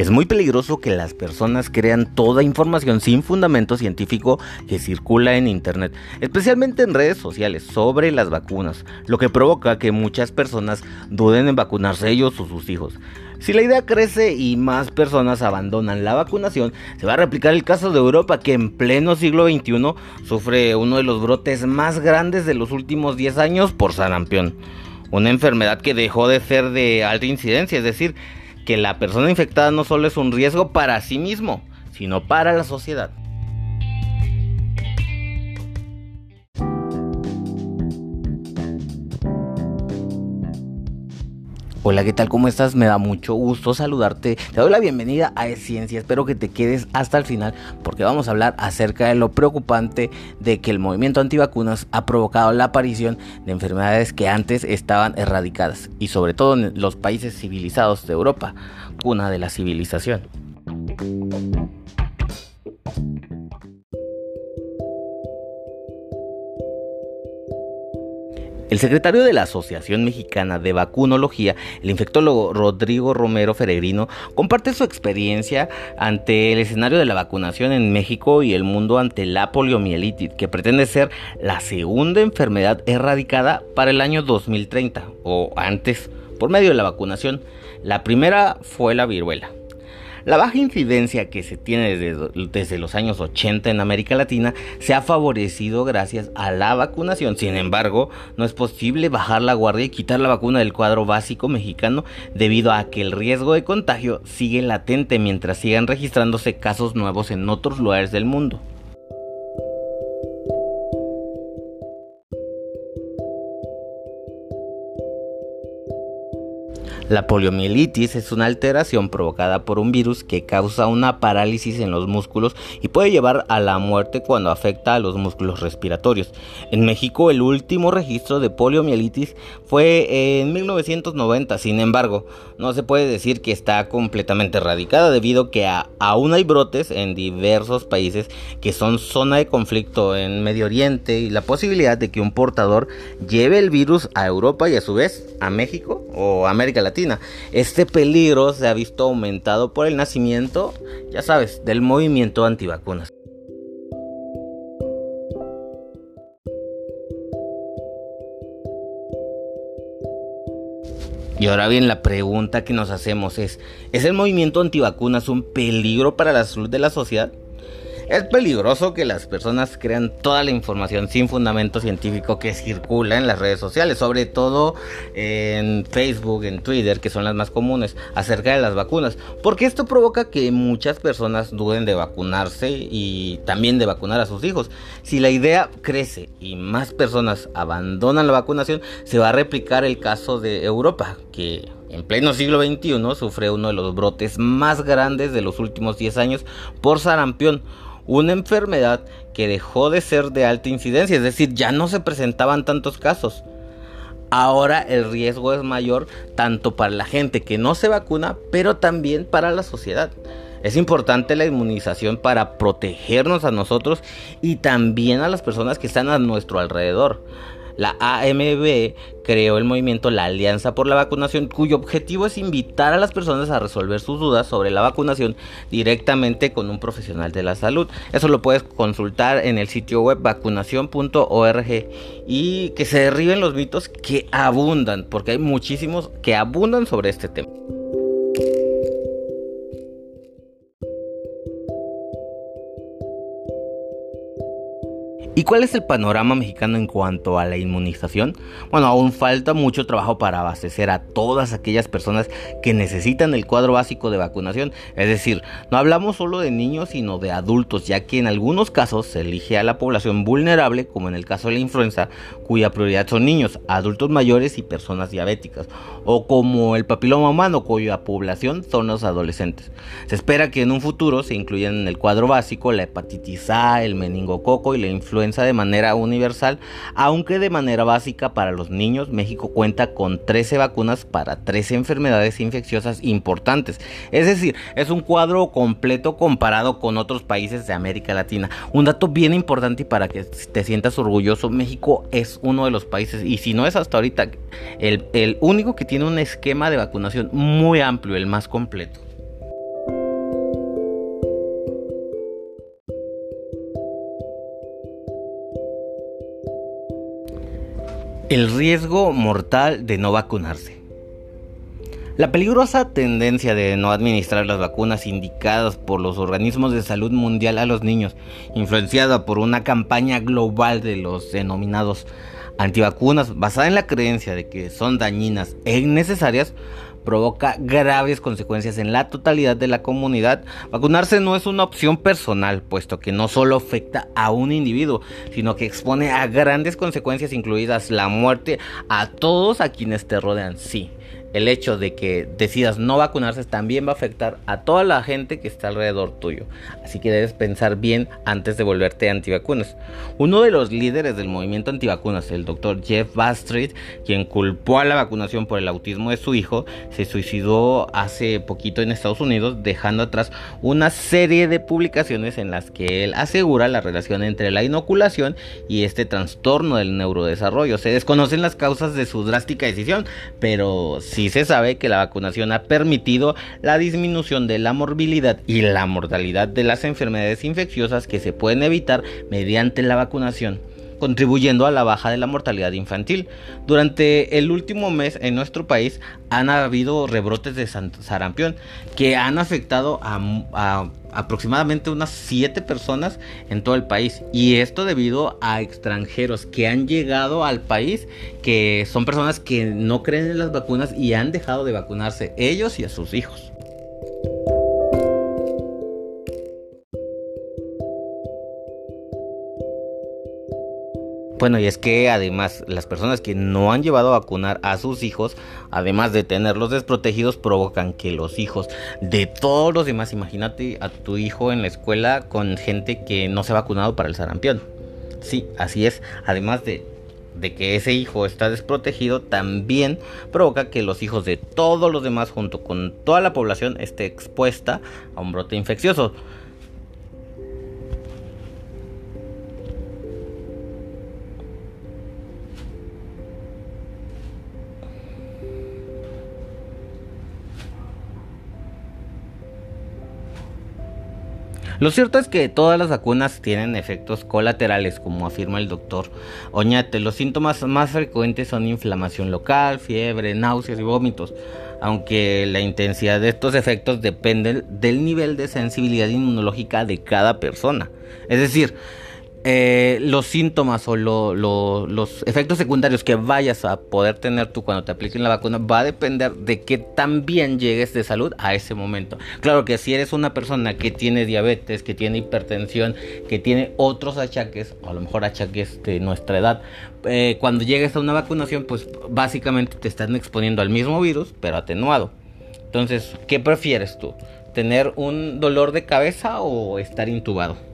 Es muy peligroso que las personas crean toda información sin fundamento científico que circula en Internet, especialmente en redes sociales, sobre las vacunas, lo que provoca que muchas personas duden en vacunarse ellos o sus hijos. Si la idea crece y más personas abandonan la vacunación, se va a replicar el caso de Europa que en pleno siglo XXI sufre uno de los brotes más grandes de los últimos 10 años por sarampión. Una enfermedad que dejó de ser de alta incidencia, es decir, que la persona infectada no solo es un riesgo para sí mismo, sino para la sociedad. Hola, ¿qué tal? ¿Cómo estás? Me da mucho gusto saludarte. Te doy la bienvenida a Ciencia. Espero que te quedes hasta el final porque vamos a hablar acerca de lo preocupante de que el movimiento antivacunas ha provocado la aparición de enfermedades que antes estaban erradicadas y sobre todo en los países civilizados de Europa, cuna de la civilización. El secretario de la Asociación Mexicana de Vacunología, el infectólogo Rodrigo Romero Feregrino, comparte su experiencia ante el escenario de la vacunación en México y el mundo ante la poliomielitis, que pretende ser la segunda enfermedad erradicada para el año 2030 o antes por medio de la vacunación. La primera fue la viruela. La baja incidencia que se tiene desde, los años 80 en América Latina se ha favorecido gracias a la vacunación. Sin embargo, no es posible bajar la guardia y quitar la vacuna del cuadro básico mexicano debido a que el riesgo de contagio sigue latente mientras sigan registrándose casos nuevos en otros lugares del mundo. La poliomielitis es una alteración provocada por un virus que causa una parálisis en los músculos y puede llevar a la muerte cuando afecta a los músculos respiratorios. En México el último registro de poliomielitis fue en 1990, sin embargo, no se puede decir que está completamente erradicada debido a que aún hay brotes en diversos países que son zona de conflicto en Medio Oriente y la posibilidad de que un portador lleve el virus a Europa y a su vez a México o América Latina este peligro se ha visto aumentado por el nacimiento, ya sabes, del movimiento antivacunas. Y ahora bien, la pregunta que nos hacemos es, ¿es el movimiento antivacunas un peligro para la salud de la sociedad? Es peligroso que las personas crean toda la información sin fundamento científico que circula en las redes sociales, sobre todo en Facebook, en Twitter, que son las más comunes, acerca de las vacunas, porque esto provoca que muchas personas duden de vacunarse y también de vacunar a sus hijos. Si la idea crece y más personas abandonan la vacunación, se va a replicar el caso de Europa, que en pleno siglo XXI sufre uno de los brotes más grandes de los últimos 10 años por sarampión una enfermedad que dejó de ser de alta incidencia, es decir, ya no se presentaban tantos casos. Ahora el riesgo es mayor tanto para la gente que no se vacuna, pero también para la sociedad. Es importante la inmunización para protegernos a nosotros y también a las personas que están a nuestro alrededor. La AMB creó el movimiento La Alianza por la Vacunación, cuyo objetivo es invitar a las personas a resolver sus dudas sobre la vacunación directamente con un profesional de la salud. Eso lo puedes consultar en el sitio web vacunación.org y que se derriben los mitos que abundan, porque hay muchísimos que abundan sobre este tema. ¿Y cuál es el panorama mexicano en cuanto a la inmunización? Bueno, aún falta mucho trabajo para abastecer a todas aquellas personas que necesitan el cuadro básico de vacunación. Es decir, no hablamos solo de niños, sino de adultos, ya que en algunos casos se elige a la población vulnerable, como en el caso de la influenza, cuya prioridad son niños, adultos mayores y personas diabéticas, o como el papiloma humano, cuya población son los adolescentes. Se espera que en un futuro se incluyan en el cuadro básico la hepatitis A, el meningococo y la de manera universal, aunque de manera básica para los niños, México cuenta con 13 vacunas para 13 enfermedades infecciosas importantes. Es decir, es un cuadro completo comparado con otros países de América Latina. Un dato bien importante y para que te sientas orgulloso, México es uno de los países, y si no es hasta ahorita, el único que tiene un esquema de vacunación muy amplio, el más completo. El riesgo mortal de no vacunarse. La peligrosa tendencia de no administrar las vacunas indicadas por los organismos de salud mundial a los niños, influenciada por una campaña global de los denominados antivacunas, basada en la creencia de que son dañinas e innecesarias, provoca graves consecuencias en la totalidad de la comunidad. Vacunarse no es una opción personal, puesto que no solo afecta a un individuo, sino que expone a grandes consecuencias, incluidas la muerte, a todos a quienes te rodean. Sí, el hecho de que decidas no vacunarse también va a afectar a toda la gente que está alrededor tuyo. Así que debes pensar bien antes de volverte antivacunas. Uno de los líderes del movimiento antivacunas, el doctor Jeff Bastrid, quien culpó a la vacunación por el autismo de su hijo, se suicidó hace poquito en Estados Unidos, dejando atrás una serie de publicaciones en las que él asegura la relación entre la inoculación y este trastorno del neurodesarrollo. Se desconocen las causas de su drástica decisión, pero sí sí se sabe que la vacunación ha permitido la disminución de la morbilidad y la mortalidad de las enfermedades infecciosas que se pueden evitar mediante la vacunación contribuyendo a la baja de la mortalidad infantil. Durante el último mes en nuestro país han habido rebrotes de sarampión que han afectado a, aproximadamente unas 7 personas en todo el país. Y esto debido a extranjeros que han llegado al país, que son personas que no creen en las vacunas y han dejado de vacunarse ellos y a sus hijos. Bueno, y es que además las personas que no han llevado a vacunar a sus hijos, además de tenerlos desprotegidos, provocan que los hijos de todos los demás, imagínate a tu hijo en la escuela con gente que no se ha vacunado para el sarampión. Sí, así es. Además de, de que ese hijo está desprotegido, también provoca que los hijos de todos los demás, junto con toda la población, esté expuesta a un brote infeccioso. Lo cierto es que todas las vacunas tienen efectos colaterales, como afirma el doctor Oñate. Los síntomas más frecuentes son inflamación local, fiebre, náuseas y vómitos, aunque la intensidad de estos efectos depende del nivel de sensibilidad inmunológica de cada persona. Es decir, eh, los síntomas o los efectos secundarios que vayas a poder tener tú cuando te apliquen la vacuna va a depender de que también llegues de salud a ese momento. Claro que si eres una persona que tiene diabetes, que tiene hipertensión, que tiene otros achaques, o a lo mejor achaques de nuestra edad, eh, cuando llegues a una vacunación, pues básicamente te están exponiendo al mismo virus, pero atenuado. Entonces, ¿qué prefieres tú? ¿Tener un dolor de cabeza o estar intubado?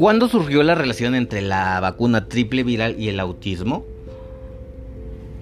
¿Cuándo surgió la relación entre la vacuna triple viral y el autismo?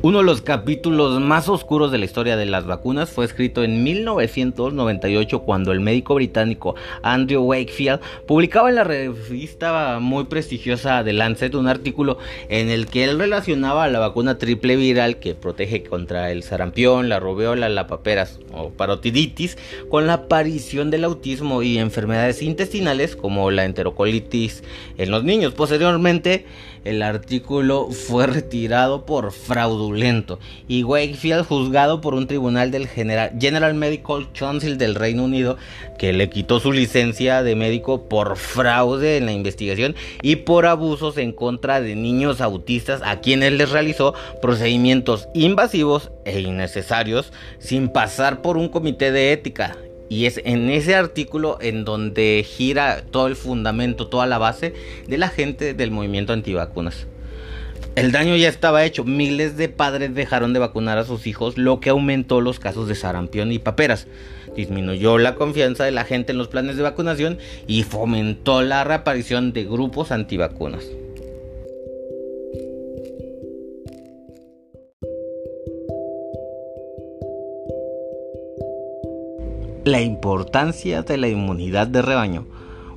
Uno de los capítulos más oscuros de la historia de las vacunas fue escrito en 1998 cuando el médico británico Andrew Wakefield publicaba en la revista muy prestigiosa The Lancet un artículo en el que él relacionaba la vacuna triple viral que protege contra el sarampión, la rubéola, la paperas o parotiditis con la aparición del autismo y enfermedades intestinales como la enterocolitis en los niños. Posteriormente, el artículo fue retirado por fraudulento. Y Wakefield juzgado por un tribunal del General, Medical Council del Reino Unido que le quitó su licencia de médico por fraude en la investigación y por abusos en contra de niños autistas a quienes les realizó procedimientos invasivos e innecesarios sin pasar por un comité de ética y es en ese artículo en donde gira todo el fundamento, toda la base de la gente del movimiento antivacunas. El daño ya estaba hecho, miles de padres dejaron de vacunar a sus hijos, lo que aumentó los casos de sarampión y paperas, disminuyó la confianza de la gente en los planes de vacunación y fomentó la reaparición de grupos antivacunas. La importancia de la inmunidad de rebaño.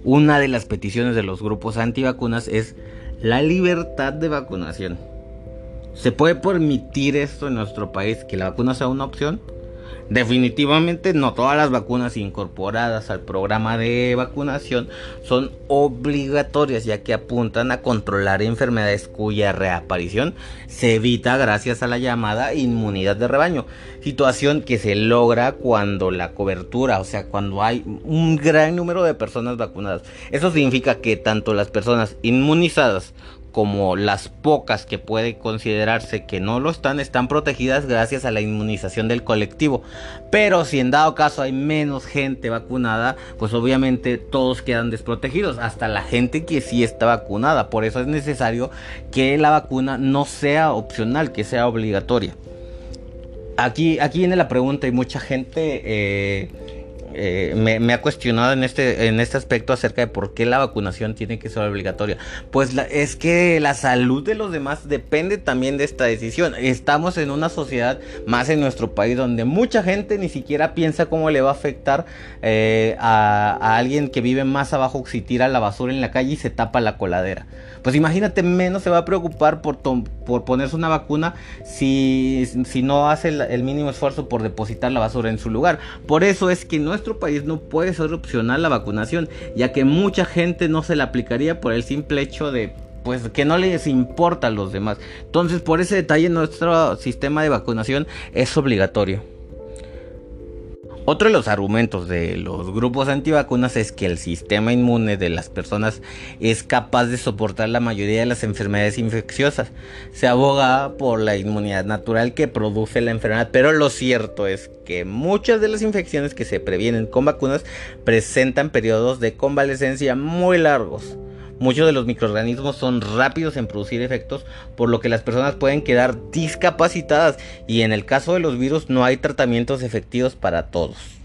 Una de las peticiones de los grupos antivacunas es la libertad de vacunación. ¿Se puede permitir esto en nuestro país, que la vacuna sea una opción? Definitivamente no todas las vacunas incorporadas al programa de vacunación son obligatorias ya que apuntan a controlar enfermedades cuya reaparición se evita gracias a la llamada inmunidad de rebaño, situación que se logra cuando la cobertura, o sea, cuando hay un gran número de personas vacunadas. Eso significa que tanto las personas inmunizadas como las pocas que puede considerarse que no lo están, están protegidas gracias a la inmunización del colectivo. Pero si en dado caso hay menos gente vacunada, pues obviamente todos quedan desprotegidos, hasta la gente que sí está vacunada. Por eso es necesario que la vacuna no sea opcional, que sea obligatoria. Aquí, aquí viene la pregunta y mucha gente... Eh, eh, me, ha cuestionado en este, en este aspecto acerca de por qué la vacunación tiene que ser obligatoria. Pues es que la salud de los demás depende también de esta decisión. Estamos en una sociedad, más en nuestro país, donde mucha gente ni siquiera piensa cómo le va a afectar eh, a, alguien que vive más abajo si tira la basura en la calle y se tapa la coladera. Pues imagínate, menos se va a preocupar por, por ponerse una vacuna si, si no hace el, el mínimo esfuerzo por depositar la basura en su lugar. Por eso es que no nuestro país no puede ser opcional la vacunación, ya que mucha gente no se la aplicaría por el simple hecho de pues que no les importa a los demás. Entonces, por ese detalle nuestro sistema de vacunación es obligatorio. Otro de los argumentos de los grupos antivacunas es que el sistema inmune de las personas es capaz de soportar la mayoría de las enfermedades infecciosas. Se aboga por la inmunidad natural que produce la enfermedad, pero lo cierto es que muchas de las infecciones que se previenen con vacunas presentan periodos de convalecencia muy largos. Muchos de los microorganismos son rápidos en producir efectos, por lo que las personas pueden quedar discapacitadas y en el caso de los virus no hay tratamientos efectivos para todos.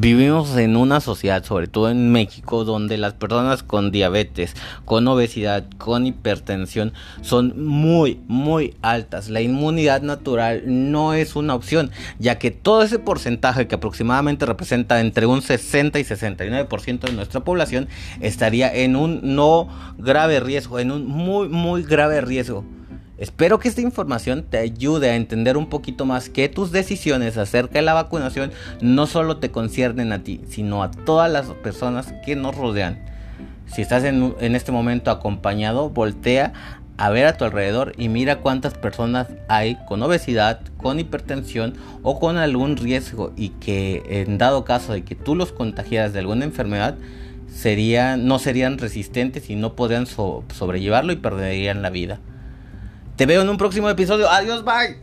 Vivimos en una sociedad, sobre todo en México, donde las personas con diabetes, con obesidad, con hipertensión son muy, muy altas. La inmunidad natural no es una opción, ya que todo ese porcentaje que aproximadamente representa entre un 60 y 69% de nuestra población estaría en un no grave riesgo, en un muy, muy grave riesgo. Espero que esta información te ayude a entender un poquito más que tus decisiones acerca de la vacunación no solo te conciernen a ti, sino a todas las personas que nos rodean. Si estás en, este momento acompañado, voltea a ver a tu alrededor y mira cuántas personas hay con obesidad, con hipertensión o con algún riesgo y que en dado caso de que tú los contagiaras de alguna enfermedad, no serían resistentes y no podrían sobrellevarlo y perderían la vida. Te veo en un próximo episodio. Adiós, bye.